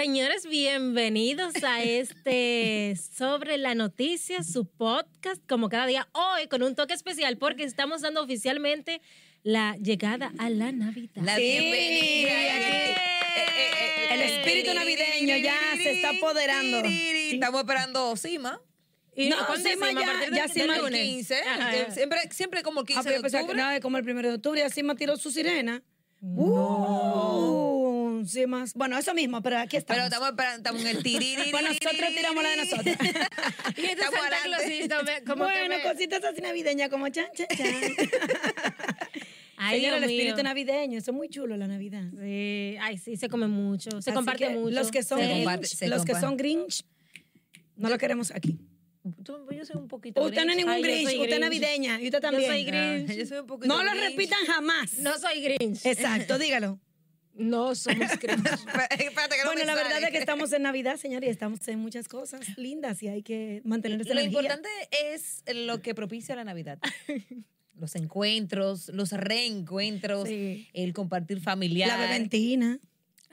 Señores, bienvenidos a este Sobre la Noticia, su podcast, como cada día, hoy con un toque especial porque estamos dando oficialmente la llegada a la Navidad. La Sí. bienvenida. El espíritu navideño ya se está apoderando. Estamos esperando Sima. ¿Y No, es Sima Sima? ya- ¿A partir de- ya Sima El lunes? 15. Ajá. eh, Siempre, siempre como el 15 Ah, de octubre. no, es como el primero de octubre, así me tiró su sirena. Uh, Bueno, eso mismo, pero aquí estamos. Pero estamos esperando, estamos en el tiriri. Pues nosotros tiramos la de nosotros. Y este Estamos Santa. Clausito, como que bueno, me- cositas así navideñas como chan, chan, chan. Ay, Señora, el espíritu mío. navideño, eso es muy chulo la Navidad. Sí, ay, sí, se come mucho, se Así comparte que mucho. Los que son Se Grinch, comparte, se los que son Grinch, no lo queremos aquí. Tú- Yo soy un poquito. Usted no es ningún Ay, yo Grinch, usted es Grinch. navideña y usted Yo también. soy Grinch. Ah, Yo soy un poquito. No lo Grinch. repitan jamás. No soy Grinch. Exacto, dígalo. No somos Grinch. Espérate que no Bueno, la sale. verdad es que estamos en Navidad, señor, y estamos en muchas cosas lindas y hay que mantener esa Lo energía. importante es lo que propicia la Navidad. Los encuentros, los reencuentros, Sí. el compartir familiar. La beventina,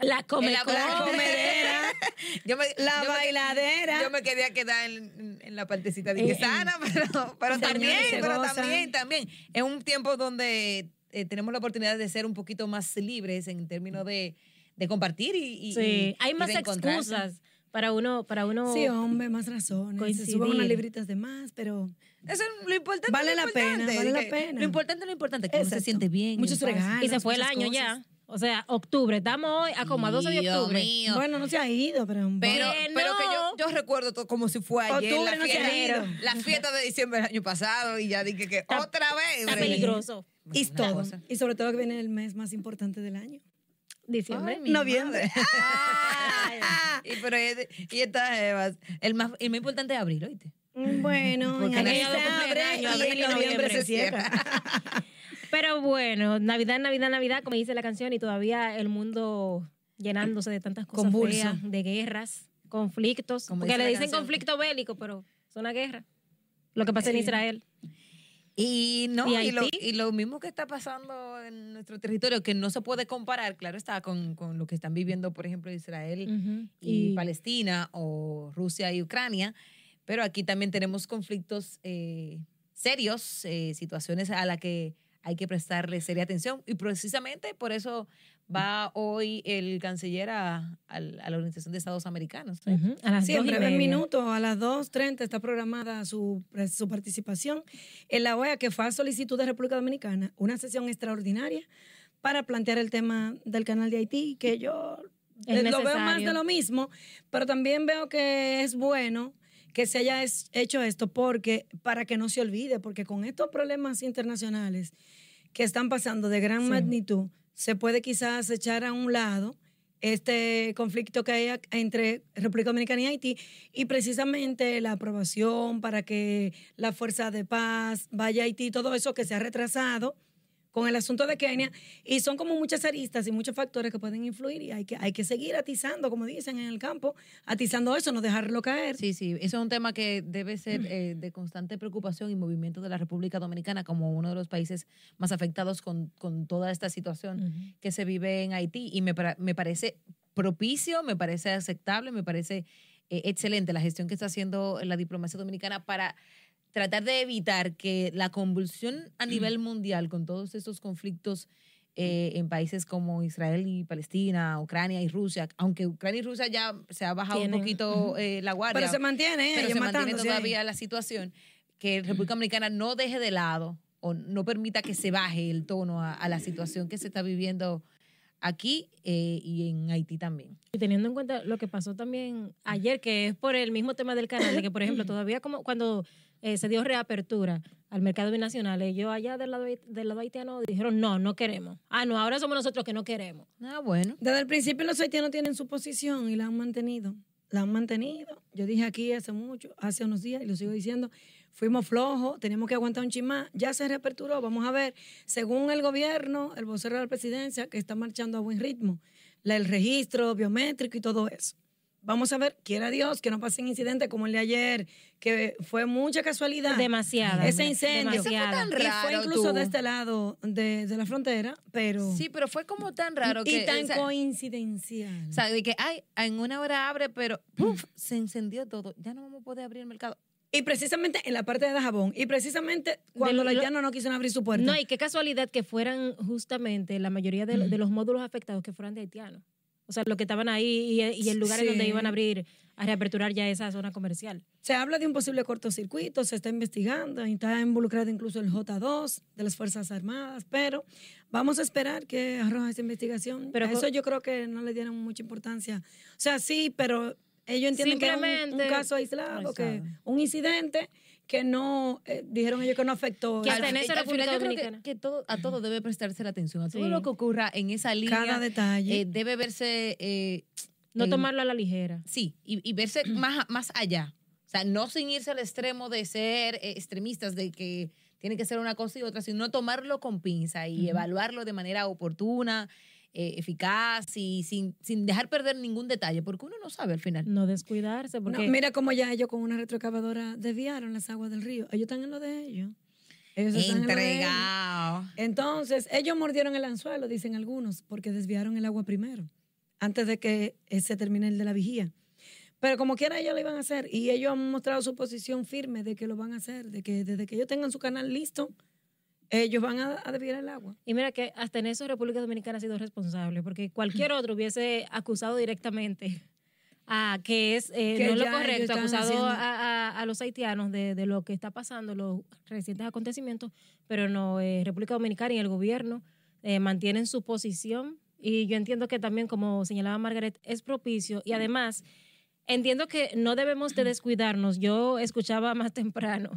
La come, la come. comedera, Yo me- la yo me- bailadera. Yo me quería quedar en, la partecita de Eh, sana, pero, pero Señores, también, pero también, también. Es un tiempo donde eh, tenemos la oportunidad de ser un poquito más libres en términos de, de compartir y, y- Sí, y- hay y más encontrarse. excusas para uno, para uno. Sí, hombre, más razones. Se Coincidir. suben unas libritas de más, pero Eso es lo importante. Vale lo la pena, importante. vale la pena. Lo importante es lo importante, que uno se Exacto. siente bien. Muchos regalos. y se fue el muchas año cosas. ya. O sea, octubre. Estamos hoy a como a 12 de octubre. mío. bueno, no se ha ido, pero, Pero, Que pero que yo, no. yo recuerdo todo como si fue ayer. Octubre la, no se ha fiesta, ido. la fiesta de diciembre del año pasado y ya dije que Está- otra vez. Está peligroso. y Una todo. cosa. Y sobre todo que viene el mes más importante del año. Diciembre. Ay, Noviembre. y, pero, es- y estas Evas, el más, el más importante es abril, ¿oíste? Bueno, Porque en abril se abre y abril en y noviembre noviembre se cierra. Pero bueno, Navidad, Navidad, Navidad, como dice la canción, y todavía el mundo llenándose de tantas cosas feas, de guerras, conflictos. Como porque dice le dicen canción. conflicto bélico, pero es una guerra. Lo que pasa en. Israel. Y no, ¿Y y, lo, Haití? y lo mismo que está pasando en nuestro territorio, que no se puede comparar, claro está, con, con lo que están viviendo, por ejemplo, Israel Y- Palestina o Rusia y Ucrania, pero aquí también tenemos conflictos eh, serios, eh, situaciones a las que hay que prestarle seria atención y precisamente por eso va hoy el canciller a, la Organización de Estados Americanos. ¿eh? Ujú, A las Sí, breves media. minutos, a las 2.30 está programada su, su participación en la OEA, que fue a solicitud de República Dominicana, una sesión extraordinaria para plantear el tema del canal de Haití, que yo eh, lo veo más de lo mismo, pero también veo que es bueno que se haya es- hecho esto porque para que no se olvide, porque con estos problemas internacionales que están pasando de gran Sí. magnitud, se puede quizás echar a un lado este conflicto que hay entre República Dominicana y Haití y precisamente la aprobación para que la fuerza de paz vaya a Haití, todo eso que se ha retrasado con el asunto de Kenia y son como muchas aristas y muchos factores que pueden influir y hay que, hay que seguir atizando, como dicen en el campo, atizando eso, no dejarlo caer. Sí, sí, eso es un tema que debe ser eh, de constante preocupación y movimiento de la República Dominicana como uno de los países más afectados con, con toda esta situación que se vive en Haití. Y me, me parece propicio, me parece aceptable, me parece eh, excelente la gestión que está haciendo la diplomacia dominicana para tratar de evitar que la convulsión a nivel mundial con todos estos conflictos eh, en países como Israel y Palestina, Ucrania y Rusia, aunque Ucrania y Rusia ya se ha bajado Tienen, un poquito eh, la guardia Pero se mantiene, se mantiene ahí. todavía la situación, que República Dominicana no deje de lado o no permita que se baje el tono a, a la situación que se está viviendo aquí eh, y en Haití también. Y teniendo en cuenta lo que pasó también ayer, que es por el mismo tema del canal, de que, por ejemplo, todavía como cuando eh, se dio reapertura al mercado binacional, ellos allá del lado, del lado haitiano dijeron, no, no queremos. Ah, no, ahora somos nosotros que no queremos. Ah, bueno. Desde el principio los haitianos tienen su posición y la han mantenido. La han mantenido. Yo dije aquí hace mucho, hace unos días, y lo sigo diciendo, fuimos flojos, teníamos que aguantar un chimá. Ya se reaperturó, vamos a ver. Según el gobierno, el vocero de la presidencia, que está marchando a buen ritmo, la- el registro biométrico y todo eso. vamos a ver, quiera Dios, que no pasen incidentes como el de ayer, que fue mucha casualidad. Demasiada. Ese incendio. Demasiada. Ese fue tan Y fue raro, incluso tú. de este lado de, de la frontera, pero... Sí, pero fue como tan raro que... y tan o sea, coincidencial. o sea, de que, ay, en una hora abre, pero ¡puf! se encendió todo. Ya no vamos a poder abrir el mercado. Y precisamente en la parte de Dajabón, y precisamente cuando los lo- haitianos no quisieron abrir su puerta. No, y qué casualidad que fueran justamente la mayoría de, de los módulos afectados que fueran de haitianos. O sea, los que estaban ahí y, y el lugar en donde Sí. iban a abrir, a reaperturar ya esa zona comercial. Se habla de un posible cortocircuito, se está investigando, está involucrado incluso el J2 de las Fuerzas Armadas, pero vamos a esperar que arroja esa investigación. Pero a eso yo creo que no le dieron mucha importancia. O sea, sí, pero ellos entienden que es un- caso aislado, que un incidente que no, eh, dijeron ellos que no afectó. Que hasta Al- en esa Al final República yo creo que- Dominicana. Que, todo, a todo debe prestarse la atención. A todo Sí. lo que ocurra en esa línea. Cada detalle. eh, debe verse... eh, No en- tomarlo a la ligera. Sí, y, y verse más, más allá. O sea, no sin irse al extremo de ser eh, extremistas, de que tiene que ser una cosa y otra, sino tomarlo con pinza y evaluarlo de manera oportuna, eh, eficaz y sin, sin dejar perder ningún detalle, porque uno no sabe al final. No descuidarse, No, porque mira cómo ya ellos con una retroexcavadora desviaron las aguas del río. Ellos están en lo de ellos. Ellos están en lo de ellos. Entregado. Entonces, ellos mordieron el anzuelo, dicen algunos, porque desviaron el agua primero, antes de que se termine el de la vigía. Pero como quiera ellos lo iban a hacer y ellos han mostrado su posición firme de que lo van a hacer, de que desde que ellos tengan su canal listo, ellos van a, a desviar el agua. Y mira que hasta en eso República Dominicana ha sido responsable, porque cualquier otro hubiese acusado directamente a que es eh, Que no lo correcto, acusado a, a- a los haitianos de, de lo que está pasando, los recientes acontecimientos, pero no, eh, República Dominicana y el gobierno eh, mantienen su posición y yo entiendo que también, como señalaba Margaret, es propicio y además entiendo que no debemos de descuidarnos. Yo escuchaba más temprano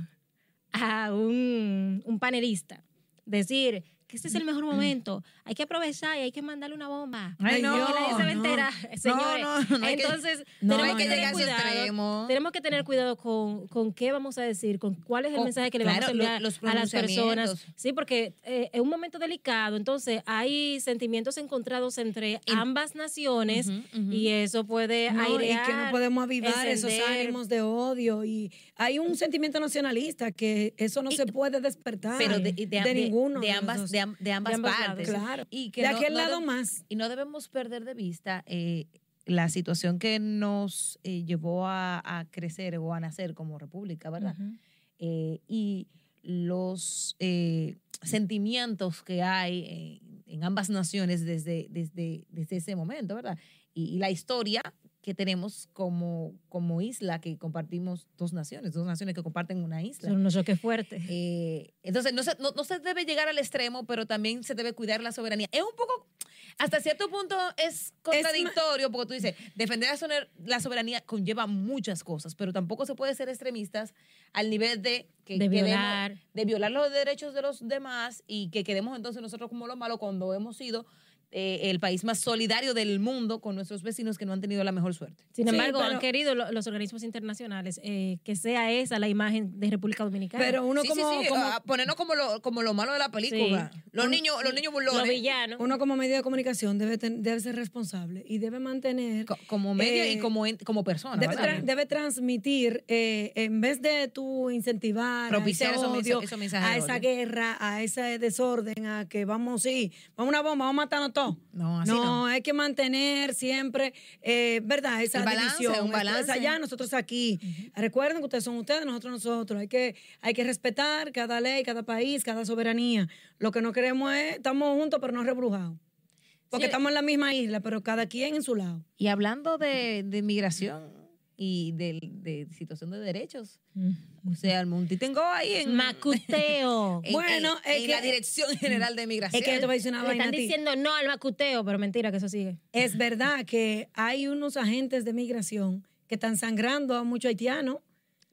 a un, un panelista decir que este es el mejor momento, hay que aprovechar y hay que mandarle una bomba. Ay, no, Que nadie se va a no. señores. no, no que- Entonces, tenemos hay que, tener ese cuidado. Tenemos que tener cuidado con, con qué vamos a decir, con cuál es el mensaje que le claro, vamos a enviar los a las personas. Sí, porque eh, es un momento delicado, entonces hay sentimientos encontrados entre En- ambas naciones y eso puede No, y airear, que no podemos avivar esos ánimos de odio. Y hay un sentimiento nacionalista que eso no Y- se puede despertar Pero de, de, de- de- ninguno. de ambas. De, am- de ambas partes. lados. Claro. Y que de no- aquel no lado más. Y no debemos perder de vista eh, la situación que nos eh, llevó a, a crecer o a nacer como república, ¿verdad? Eh, y los sentimientos que hay en ambas naciones desde, desde, desde ese momento, ¿verdad? Y, y la historia que tenemos como, como isla, que compartimos dos naciones, dos naciones que comparten una isla. Son unos choques fuertes. Eh, entonces, no se, no, no se debe llegar al extremo, pero también se debe cuidar la soberanía. Es un poco, hasta cierto punto es contradictorio, porque tú dices, defender la, soberanía conlleva muchas cosas, pero tampoco se puede ser extremistas al nivel de que De queremos- violar. de violar los derechos de los demás y que quedemos entonces nosotros como lo malo cuando hemos sido eh, el país más solidario del mundo con nuestros vecinos que no han tenido la mejor suerte. Sin Sí, embargo, pero- han querido lo- los organismos internacionales eh, que sea esa la imagen de República Dominicana. Pero uno Sí, como, sí, sí, como- ponernos como lo, como lo malo de la película. Los niños, los niños los burlones. villanos. uno como medio de comunicación debe, ten- debe ser responsable y debe mantener... Co- como medio Eh, y como, en- como persona. Debe, ¿verdad? tra- debe transmitir, eh, en vez de tú incentivar Propiciar a ese a esa guerra, a ese desorden, a que vamos, sí, vamos a una bomba, vamos a matarnos No, así no. hay que mantener siempre, eh, ¿verdad? Esa balance, división. un balance. allá, nosotros aquí. Recuerden que ustedes son ustedes, nosotros nosotros. Hay que, hay que respetar cada ley, cada país, cada soberanía. Lo que no queremos es, estamos juntos pero no rebrujados. Porque estamos en la misma isla, pero cada quien en su lado. Y hablando de, de migración y de, de situación de derechos, o sea, el Monti tengo ahí en, Macuteo. en- Bueno, en, es en que- la Dirección General de Migración. Es que yo te voy a decir una Le vaina están a ti. diciendo no al macuteo, pero mentira que eso sigue. Es verdad que hay unos agentes de migración que están sangrando a muchos haitianos.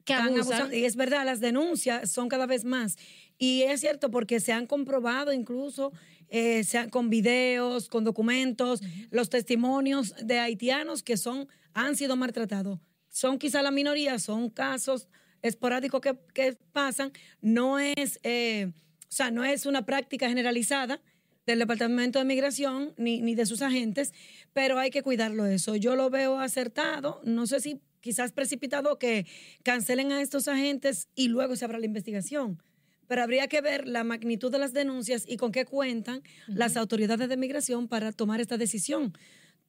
Que están abusan. abusando. Y es verdad, las denuncias son cada vez más. Y es cierto porque se han comprobado incluso eh, se han- con videos, con documentos, los testimonios de haitianos que son, han sido maltratados. Son quizá la minoría, son casos esporádicos que, que pasan. No es, eh, o sea, no es una práctica generalizada, del Departamento de Migración ni, ni de sus agentes, pero hay que cuidarlo eso. Yo lo veo acertado, no sé si quizás precipitado que cancelen a estos agentes y luego se abra la investigación. Pero habría que ver la magnitud de las denuncias y con qué cuentan las autoridades de migración para tomar esta decisión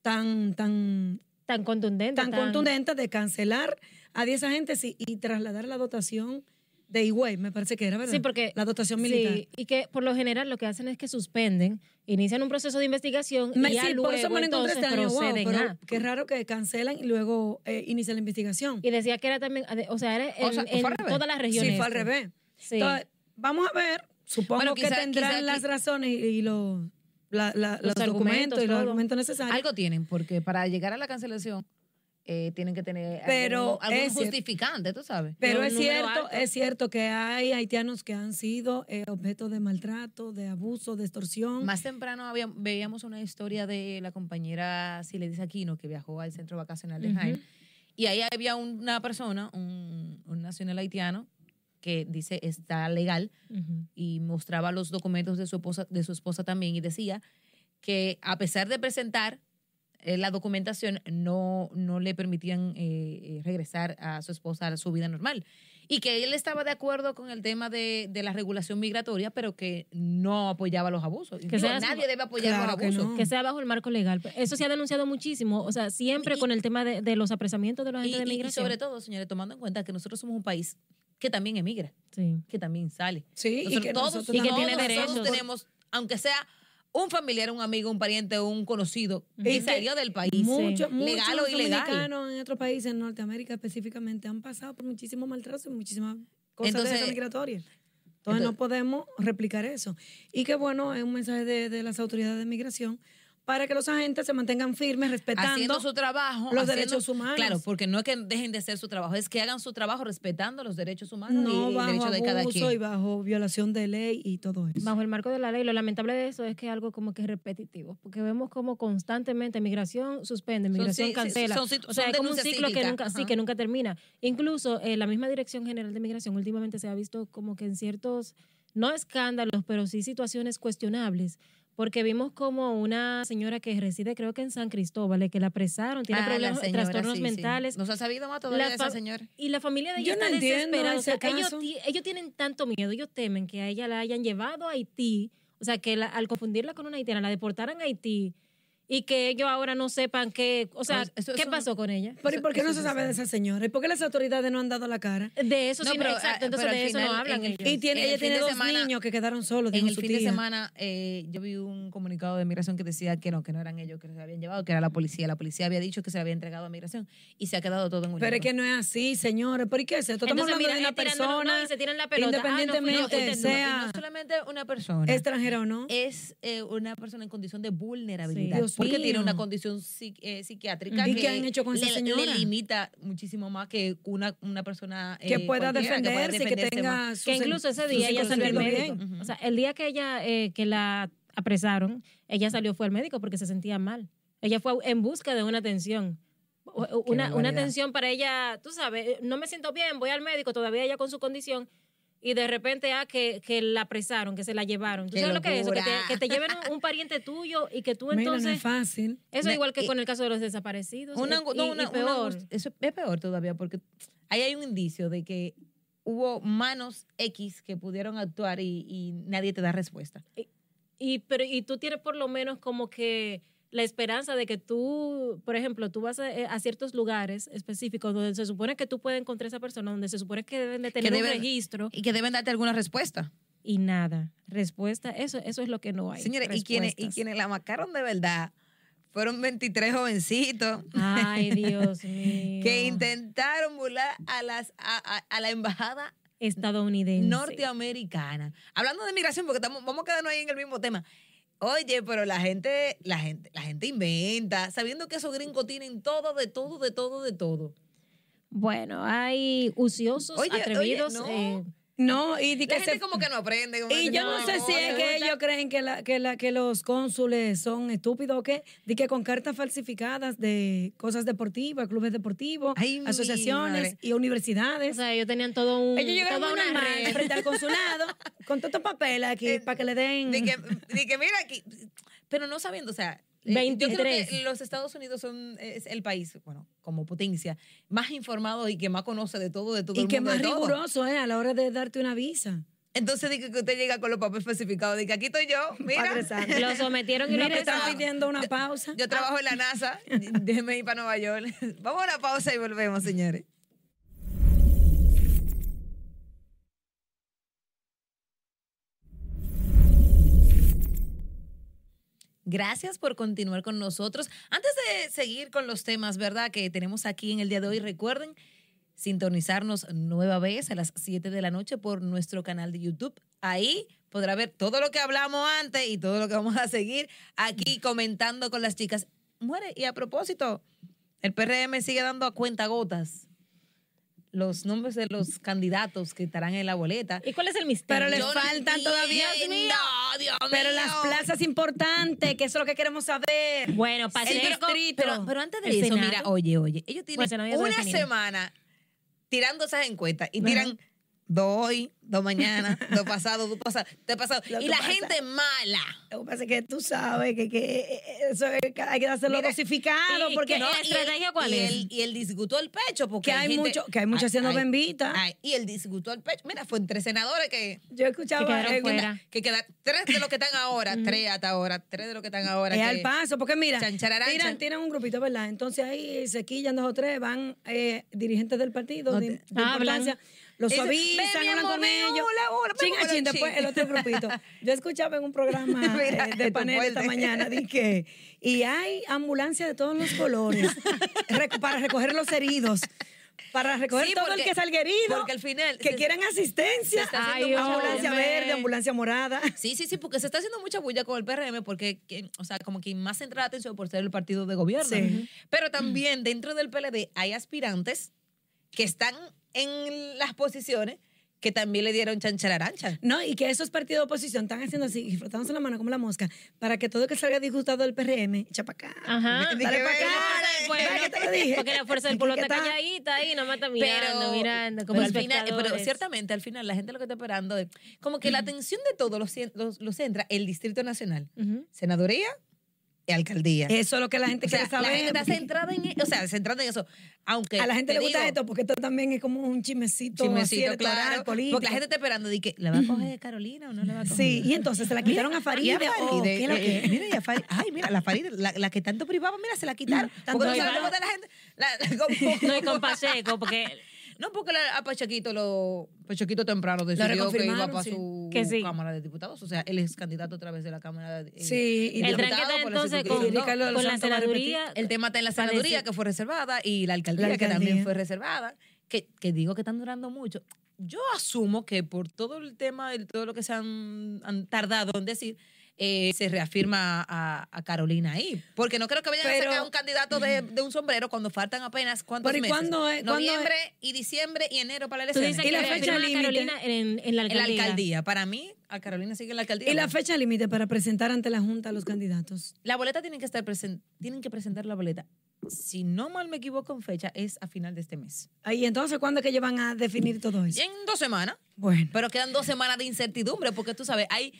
tan, tan, Tan contundente. tan contundente de cancelar a 10 agentes y, y trasladar la dotación de Higüey, me parece que era, ¿verdad? Sí, porque la dotación militar. Sí, y que por lo general lo que hacen es que suspenden, inician un proceso de investigación Me- y ya sí, luego por eso me entonces wow, pero a. qué raro que cancelan y luego eh, inicia la investigación. Y decía que era también, o sea, era en, O sea, en todas las regiones. Sí, fue al revés. Sí. Entonces, vamos a ver, supongo Bueno, que quizá- tendrán quizá las razones y, y los, la- la- Los los, documentos y los todo. argumentos necesarios. Algo tienen, porque para llegar a la cancelación eh, tienen que tener Pero algún, justificante, tú sabes. Pero es cierto, alto. es cierto que hay haitianos que han sido eh, objeto de maltrato, de abuso, de extorsión. Más temprano había- veíamos una historia de la compañera Siledis Aquino que viajó al centro vacacional de Ujú. Jaén. Y ahí había una persona, un, un nacional haitiano, que dice está legal y mostraba los documentos de su esposa, de su esposa también y decía que a pesar de presentar eh, la documentación no, no le permitían eh, eh, regresar a su esposa a su vida normal. Y que él estaba de acuerdo con el tema de, de la regulación migratoria, pero que no apoyaba los abusos. Que Digo, sea- nadie debe apoyar Claro los que abusos. no. Que sea bajo el marco legal. Eso se ha denunciado muchísimo, o sea, siempre Y- con el tema de, de los apresamientos de los Y, agentes de y- y migración. sobre todo, señores, tomando en cuenta que nosotros somos un país que también emigra, Sí. que también sale. Sí, y que todos, nosotros Y que todos tiene nosotros derechos. tenemos, aunque sea un familiar, un amigo, un pariente o un conocido Y que que salió del país. Muchos, Legal o muchos ilegal. dominicanos en otros países, en Norteamérica específicamente, han pasado por muchísimos maltratos y muchísimas cosas de Entonces- esas migratorias. Entonces, Entonces- no podemos replicar eso. Y que bueno, es un mensaje de, de las autoridades de migración para que los agentes se mantengan firmes, respetando haciendo su trabajo. los haciendo- derechos humanos. Claro, porque no es que dejen de hacer su trabajo, es que hagan su trabajo respetando los derechos humanos no y el bajo derecho de cada abuso quien. y bajo violación de ley y todo eso. Bajo el marco de la ley, lo lamentable de eso es que es algo como que repetitivo, porque vemos como constantemente migración suspende, Son migración sí, sí, cancela. son situ- o sea, son es como un ciclo que cíclicas, nunca, sí, ajá. que nunca termina. Incluso eh, la misma Dirección General de Migración últimamente se ha visto como que en ciertos, no escándalos, pero sí situaciones cuestionables. Porque vimos como una señora que reside, creo que en San Cristóbal, que la apresaron, tiene Ah, problemas, señora, trastornos sí, mentales. ¿No se ha sabido más todavía de esa señora? Y la familia de ella Yo no está entiendo desesperada. O sea, ese ellos, ellos tienen tanto miedo, ellos temen que a ella la hayan llevado a Haití, o sea, que la- al confundirla con una haitiana la deportaran a Haití y que ellos ahora no sepan qué, o sea, Pues, eso es qué pasó con ella. Pero ¿y por qué no eso se sí sabe de esa señora? ¿Y por qué las autoridades no han dado la cara? De eso No, sí, pero, exacto, ah, entonces de eso no final, hablan en el- ellos. Y tiene, En el ella tiene de dos semana- niños que quedaron solos. En el su fin de tía. semana eh, yo vi un comunicado de migración que decía que no, que no eran ellos que se habían llevado, que era la policía. La policía había dicho que se había entregado a migración y se ha quedado todo en un Pero es que no es así, señores. ¿Por qué es esto? Estamos Entonces, hablando mira, de una no, persona, y se tiran la pelota. Ah, no independientemente tú. Y sea no solamente una persona. extranjera o no. es eh, una persona en condición de vulnerabilidad. Porque tiene una condición eh, psiquiátrica ¿Y que qué han hecho con esa le, señora? le limita muchísimo más que una, una persona que eh, pueda cualquiera, defenderse, que, defenderse tenga su que sen- incluso ese día ella salió al médico. O sea, el día que ella, eh, que la apresaron, ella salió, fue al médico porque se sentía mal. Ella fue en busca de una atención. Una, una atención para ella, tú sabes, no me siento bien, voy al médico, todavía ella con su condición, y de repente, ah, que, que la apresaron, que se la llevaron. ¿Tú Qué sabes lo que es eso? Que te, locura. que te lleven un, un pariente tuyo y que tú Mira, no entonces... es fácil. Eso Me- igual que y- con el caso de los desaparecidos. Una, eh, y- no, y una- una peor. eso es peor todavía porque ahí hay un indicio de que hubo manos X que pudieron actuar y, y nadie te da respuesta. Y, pero, y tú tienes por lo menos como que la esperanza de que tú, por ejemplo, tú vas a, eh, a ciertos lugares específicos donde se supone que tú puedes encontrar a esa persona, donde se supone que deben de tener un registro Y que deben darte alguna respuesta. y nada. Respuesta, eso, eso es lo que no hay. Señores, y quienes, y quienes la marcaron de verdad fueron 23 jovencitos Ay, Dios mío. que intentaron burlar a, las, a, a- a la embajada Estadounidense. norteamericana. Hablando de migración, porque estamos, vamos a quedarnos ahí en el mismo tema. Oye, pero la gente, la gente, la gente inventa, sabiendo que esos gringos tienen todo, de todo, de todo, de todo. Bueno, hay uciosos, Oye, oye, atrevidos. no. eh, No, y di La que gente se- como que no aprende. como Y yo no sé si es que ellos creen que, la, que, la, que los cónsules son estúpidos o qué, de que con cartas falsificadas de cosas deportivas, clubes deportivos, Ay, asociaciones y O universidades. sea, ellos tenían todo un, ellos llegaron toda una red. frente al consulado con todos estos papeles aquí Eh, para que le den... De que, de que mira aquí, pero no sabiendo, o sea, eh, yo creo 23. que los Estados Unidos son es el país, bueno, como potencia, más informado y que más conoce de todo, de todo y el que mundo, más riguroso es a la hora de darte una visa. Entonces dije que usted llega con los papeles especificados, que aquí estoy yo, mira. Lo sometieron y lo Mira, están pidiendo una pausa. Yo trabajo en la NASA, déjeme ir para Nueva York. Vamos a una pausa y volvemos, señores. Gracias por continuar con nosotros. Antes de seguir con los temas, ¿verdad? Que tenemos aquí en el día de hoy, recuerden sintonizarnos nueva vez a las 7 de la noche por nuestro canal de YouTube. Ahí podrá ver todo lo que hablamos antes y todo lo que vamos a seguir aquí comentando con las chicas. Muere, y a propósito, el PRM sigue dando a cuenta gotas los nombres de los candidatos que estarán en la boleta. ¿Y cuál es el misterio? Pero les Yo no faltan todavía. entiendo, Dios Pero mío. las plazas importantes, que eso es lo que queremos saber. Bueno, Pacheco. Pero, pero antes de El eso, Senado. mira, oye, oye, ellos tienen Pues una semana tirando esas encuestas y tiran dos hoy, dos mañana, dos pasado, dos pasado, tres pasado. Lo Y que la pasa- gente mala. Lo que pasa es que tú sabes que, que eso es que hay que hacerlo Mira, dosificado ¿y porque No, ¿La estrategia cuál y es? El, y el disgustó el pecho, porque Que hay gente- mucho- que hay mucho haciendo bembita. y el disgustó el pecho. Mira, fue entre senadores que, yo escuchaba Que quedaron que quedan tres de los que están ahora, tres hasta ahora, tres de los que están ahora. Es que- al paso, porque mira, tiran, tiran un grupito, ¿verdad? Entonces ahí se quillan dos o tres, van eh, dirigentes del partido No de, te- de Hablan. importancia, los suavizan, "Ven, mi hablan con ellos. hola, hola, ven, Chin a hola, chin, después el otro grupito. Yo escuchaba en un programa Mira, eh, de panel esta mañana, di que, y hay ambulancia de todos los colores para recoger los heridos. Para recoger Sí, todo porque- el que salga herido. porque al final Que se- quieren asistencia. Ay, ambulancia bulla. verde, ambulancia morada. Sí, sí, sí, porque se está haciendo mucha bulla con el PRM porque, que- o sea, como que más centra la atención por ser el partido de gobierno. Sí. Pero también dentro del PLD hay aspirantes que están en las posiciones que también le dieron chanchararancha. No, y que esos partidos de oposición están haciendo así, y frotándose la mano como la mosca, para que todo que salga disgustado del PRM, echa para acá. Ajá. Di Dale que pa' venga, acá. dale. Bueno, ¿Verdad que te lo dije? Porque la fuerza del pueblo está calladita ahí, nomás está mirando, Pero, mirando, como pero, al final, pero espectadores. ciertamente al final la gente lo que está esperando es como que la atención de todos los, cien- los, los centra el Distrito Nacional, Ujú. senaduría y alcaldía. Eso es lo que la gente o sea, quiere saber. la gente está centrada en, e- o sea, centrada en eso. Aunque a la gente te le gusta digo, esto porque esto también es como un chismecito, así chismecito, electoral, claro, político. porque la gente está esperando de que le va a coger Carolina o no le va a coger. Sí, y entonces se la quitaron a Y Faride. a Faride, ¿qué es lo eh, que? eh, mira, y a Faride, ay, mira, la Faride, la, la que tanto privaba, mira, se la quitaron. tanto porque no de la gente. la- como- No, y con Pacheco, porque No, porque la- a Pachequito, lo, Pachequito temprano decidió que iba para sí. su Que sí. Cámara de Diputados. O sea, él es candidato a través de la Cámara de Sí, y el Diputados por el entonces con, la senaduría. El tema está en la senaduría, que fue reservada, y la alcaldía, La que también fue reservada, que, que digo que están durando mucho. Yo asumo que por todo el tema y todo lo que se han, han tardado en decir, eh, se reafirma a, a Carolina ahí. Porque no creo que vayan Pero- a sacar un candidato de, de un sombrero cuando faltan apenas cuántos Pero ¿y meses. cuándo es- cuándo Noviembre y diciembre y enero para la elección. ¿Y la fecha límite? Carolina en, en la En la alcaldía. alcaldía. Para mí, a Carolina sigue en la alcaldía. Y la fecha límite para presentar ante la Junta a los candidatos. La boleta tienen que estar presen- tienen que presentar la boleta. Si no mal me equivoco en fecha, es a final de este mes. Ahí, entonces, ¿cuándo es que ellos van a definir todo eso? Y en dos semanas. Bueno, Pero quedan dos semanas de incertidumbre porque tú sabes, hay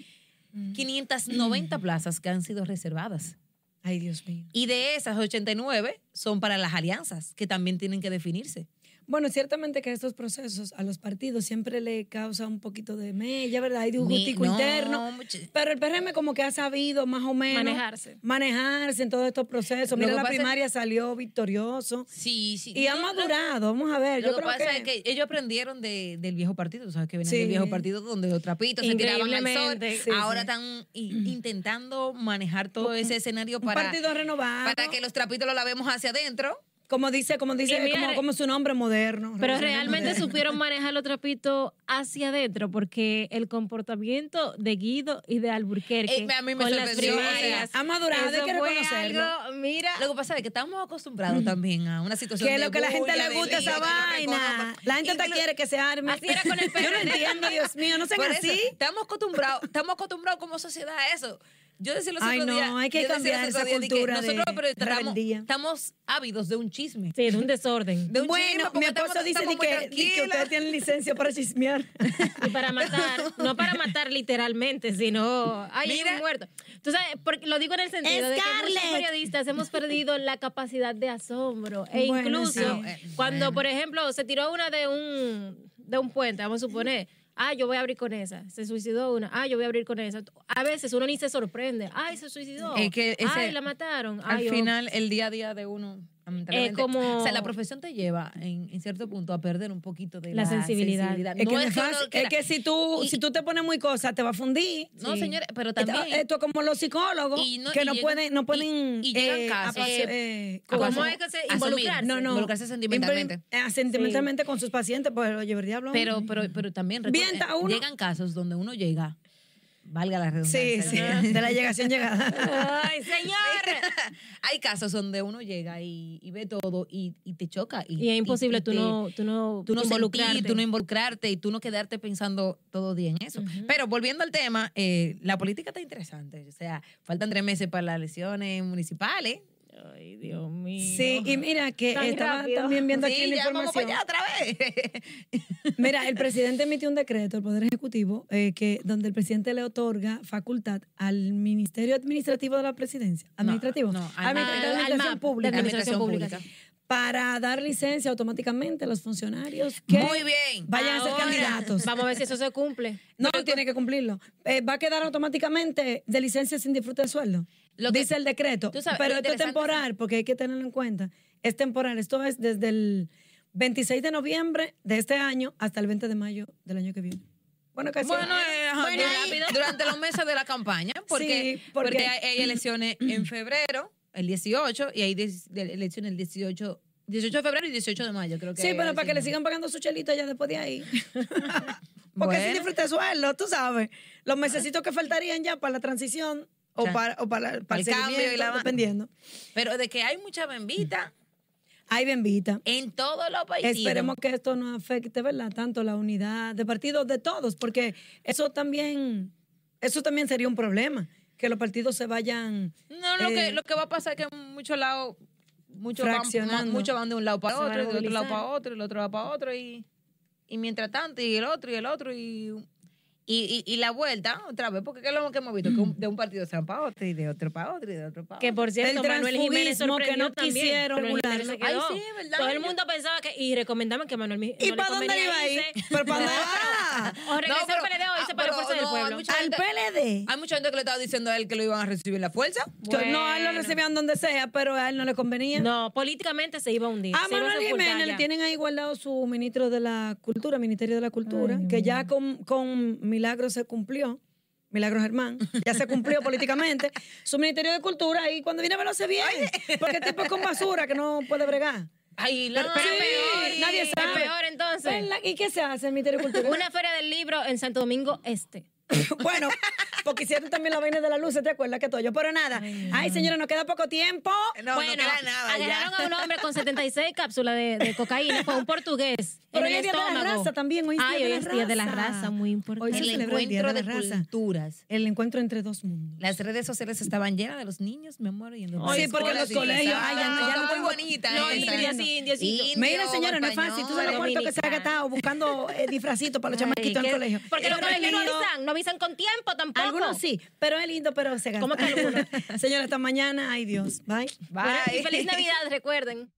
590 plazas que han sido reservadas. ay, Dios mío. Y de esas 89 son para las alianzas, que también tienen que definirse. Bueno, ciertamente que estos procesos a los partidos siempre le causa un poquito de mella, ¿verdad? Hay de un gustico no, interno. much- Pero el PRM como que ha sabido más o menos Manejarse. manejarse en todos estos procesos. Mira, la es- primaria salió victorioso Sí, sí. y ha No, madurado. Vamos a ver, Lo yo que creo pasa que, es que ellos aprendieron de- del viejo partido, sabes que vienen Sí. del viejo partido donde los trapitos se tiraban al sol. Increíblemente. Sí, Ahora sí. están intentando manejar todo ese escenario un para, partido renovado. para que los trapitos los lavemos hacia adentro Como dice, como dice, mira, como, como su nombre moderno. Pero realmente moderno. supieron manejar los trapitos hacia adentro, porque el comportamiento de Guido y de Alburquerque Eh, a mí me con las primarias. Ha madurado, hay eso que fue reconocerlo. algo, mira, Lo que pasa es que estamos acostumbrados también a una situación Que de lo que la gente le gusta esa vaina. La gente te quiere que se arme. Así era con el Yo no entiendo, Dios mío, no sean Por eso, así. Estamos acostumbrados, estamos acostumbrados como sociedad a eso. Yo decía los Ay, otros no, días. hay que cambiar esa que cultura de Nosotros pero estamos, estamos ávidos de un chisme. sí, de un desorden. De un chisme, Bueno, porque mi esposo estamos- dice estamos que, que ustedes tienen licencia para chismear. Y para matar, no para matar literalmente, sino ay, hay Mira. un muerto. Tú sabes, porque lo digo en el sentido de que muchos Scarlett. periodistas hemos perdido la capacidad de asombro e Bueno, incluso sí. Cuando, bueno. por ejemplo, se tiró una de un de un puente, vamos a suponer, ah, yo voy a abrir con esa. Se suicidó una, ah, yo voy a abrir con esa. A veces uno ni se sorprende, ay, se suicidó. Es que ese- ay, la mataron. Al oh. final, el día a día de uno. Lamentablemente, como- O sea, la profesión te lleva en, en cierto punto a perder un poquito de la, La sensibilidad. Es No que, es que fácil, es que si tú, Y- si tú te pones muy cosa, te va a fundir. No, Sí. señores, pero Esto, también. esto como los psicólogos Y no- que y no llegan- pueden, no pueden y llegan eh, casos, eh, eh, ¿Cómo ¿cómo es que se involucrarse? No, no. Involucrarse sentimentalmente. Eh, sentimentalmente con sus pacientes, pues el diablo. Pero, pero, pero también Bien, llegan casos donde uno llega, valga la sí, redundancia. sí, de la llegación llegada. Ay, señor. Hay casos donde uno llega y, y ve todo y, y te choca. Y, Y es imposible tú te- no, tú no, tú no involucrarte. sentir, tú no involucrarte y tú no quedarte pensando todo día en eso. Pero volviendo al tema, eh, la política está interesante. O sea, faltan tres meses para las elecciones municipales. Ay, Dios mío. Sí, y mira que Tan estaba rápido. también viendo aquí Sí, la ya vamos para información. allá otra vez. Mira, el presidente emitió un decreto, el Poder Ejecutivo, eh, que donde el presidente le otorga facultad al Ministerio Administrativo de la Presidencia. ¿Administrativo? no, al- Admi- al- de al Administración MAP, Pública. de Administración Pública. Para dar licencia automáticamente a los funcionarios que Muy bien. vayan a ser candidatos. Vamos a ver si eso se cumple. No, tiene que cumplirlo. Eh, va a quedar automáticamente de licencia sin disfrute de sueldo. Lo que- Dice el decreto. tú sabes, pero esto es temporal, porque hay que tenerlo en cuenta. Es temporal. Esto es desde el 26 de noviembre de este año hasta el 20 de mayo del año que viene. Bueno, casi. Bueno, eh, Bueno, rápido. durante los meses de la campaña, porque, Sí, porque- porque hay, hay elecciones en febrero, el 18, y hay elecciones el 18, 18 de febrero y 18 de mayo, creo que. Sí, pero para que le sigan pagando su chelito ya después de ahí. Porque Bueno. si disfrute sueldo, tú sabes. Los mesecitos que faltarían ya para la transición o O sea, para, o para, para el el cambio y seguimiento, la- dependiendo. Pero de que hay mucha bembita Ay, bendita. en todos los países. Esperemos que esto no afecte, ¿verdad? Tanto la unidad de partidos de todos, porque eso también, eso también sería un problema, que los partidos se vayan. No, lo, eh, que, lo que va a pasar es que en muchos lados, muchos van, muchos van de un lado para otro, de otro lado para otro, el otro lado para otro, y, y mientras tanto, y el otro, y el otro, y, y, y, y la vuelta otra vez, porque ¿qué es lo que hemos visto? Que un- de un partido se van para otro, y de otro para otro, y de otro para otro. Que por cierto, El Manuel Jiménez que no también. quisieron Jiménez se quedó. Ay, sí, ¿verdad? Todo el mundo pensaba que, y recomendaban que Manuel Mi- ¿Y no para dónde iba ahí? irse. ¿Pero para dónde O regresa No, pero- al PLD o irse ah, para la pero fuerza del no, hay pueblo. mucha Al gente- PLD. Hay mucha gente que le estaba diciendo a él que lo iban a recibir en la fuerza. Que No, a él lo Bueno. recibían donde sea, pero a él no le convenía. No, políticamente se iba a hundir. A se iba a Manuel sepultar Jiménez le ya. tienen ahí guardado su ministro de la Cultura, Ministerio de la Cultura, que ya con, con Milagro se cumplió. Milagro Germán, ya se cumplió políticamente. Su Ministerio de Cultura y cuando viene a verlo se bien. Porque el tipo es con basura que no puede bregar. Ay, la- Pero Sí, peor, nadie sabe. peor entonces. ¿Verdad? ¿Y qué se hace el Ministerio de Cultura? Una feria del libro en Santo Domingo Este. bueno, porque hicieron también la vaina de la luz, ¿te acuerdas que todo yo? Pero nada. Ay, señora, nos queda poco tiempo. No, bueno, no queda nada ya. agarraron a un hombre con 76 cápsulas de, de cocaína, fue un portugués. Pero en hoy el es Día de la. Raza también, hoy es Ay, Día de hoy la es Día de la Raza. muy Hoy importante. se el el Día de encuentro la de raza. culturas. El encuentro entre dos mundos. Las redes sociales estaban llenas de los niños, mi amor, yendo Ay, Sí, porque los colegios, ay, ya, no- ya no muy tengo- bonita No, sí, indiositos. Mira, señora, no es fácil. Tú sabes lo cuarto que se ha gastado buscando eh, disfrazitos para los chamaquitos en el colegio. Porque los colegios no avisan, no avisan con tiempo tampoco. Algunos sí, pero es lindo, pero se gasta. ¿Cómo que algunos? Señora, hasta mañana. Ay, Dios. Bye. Bueno, y Bye. feliz Navidad, recuerden.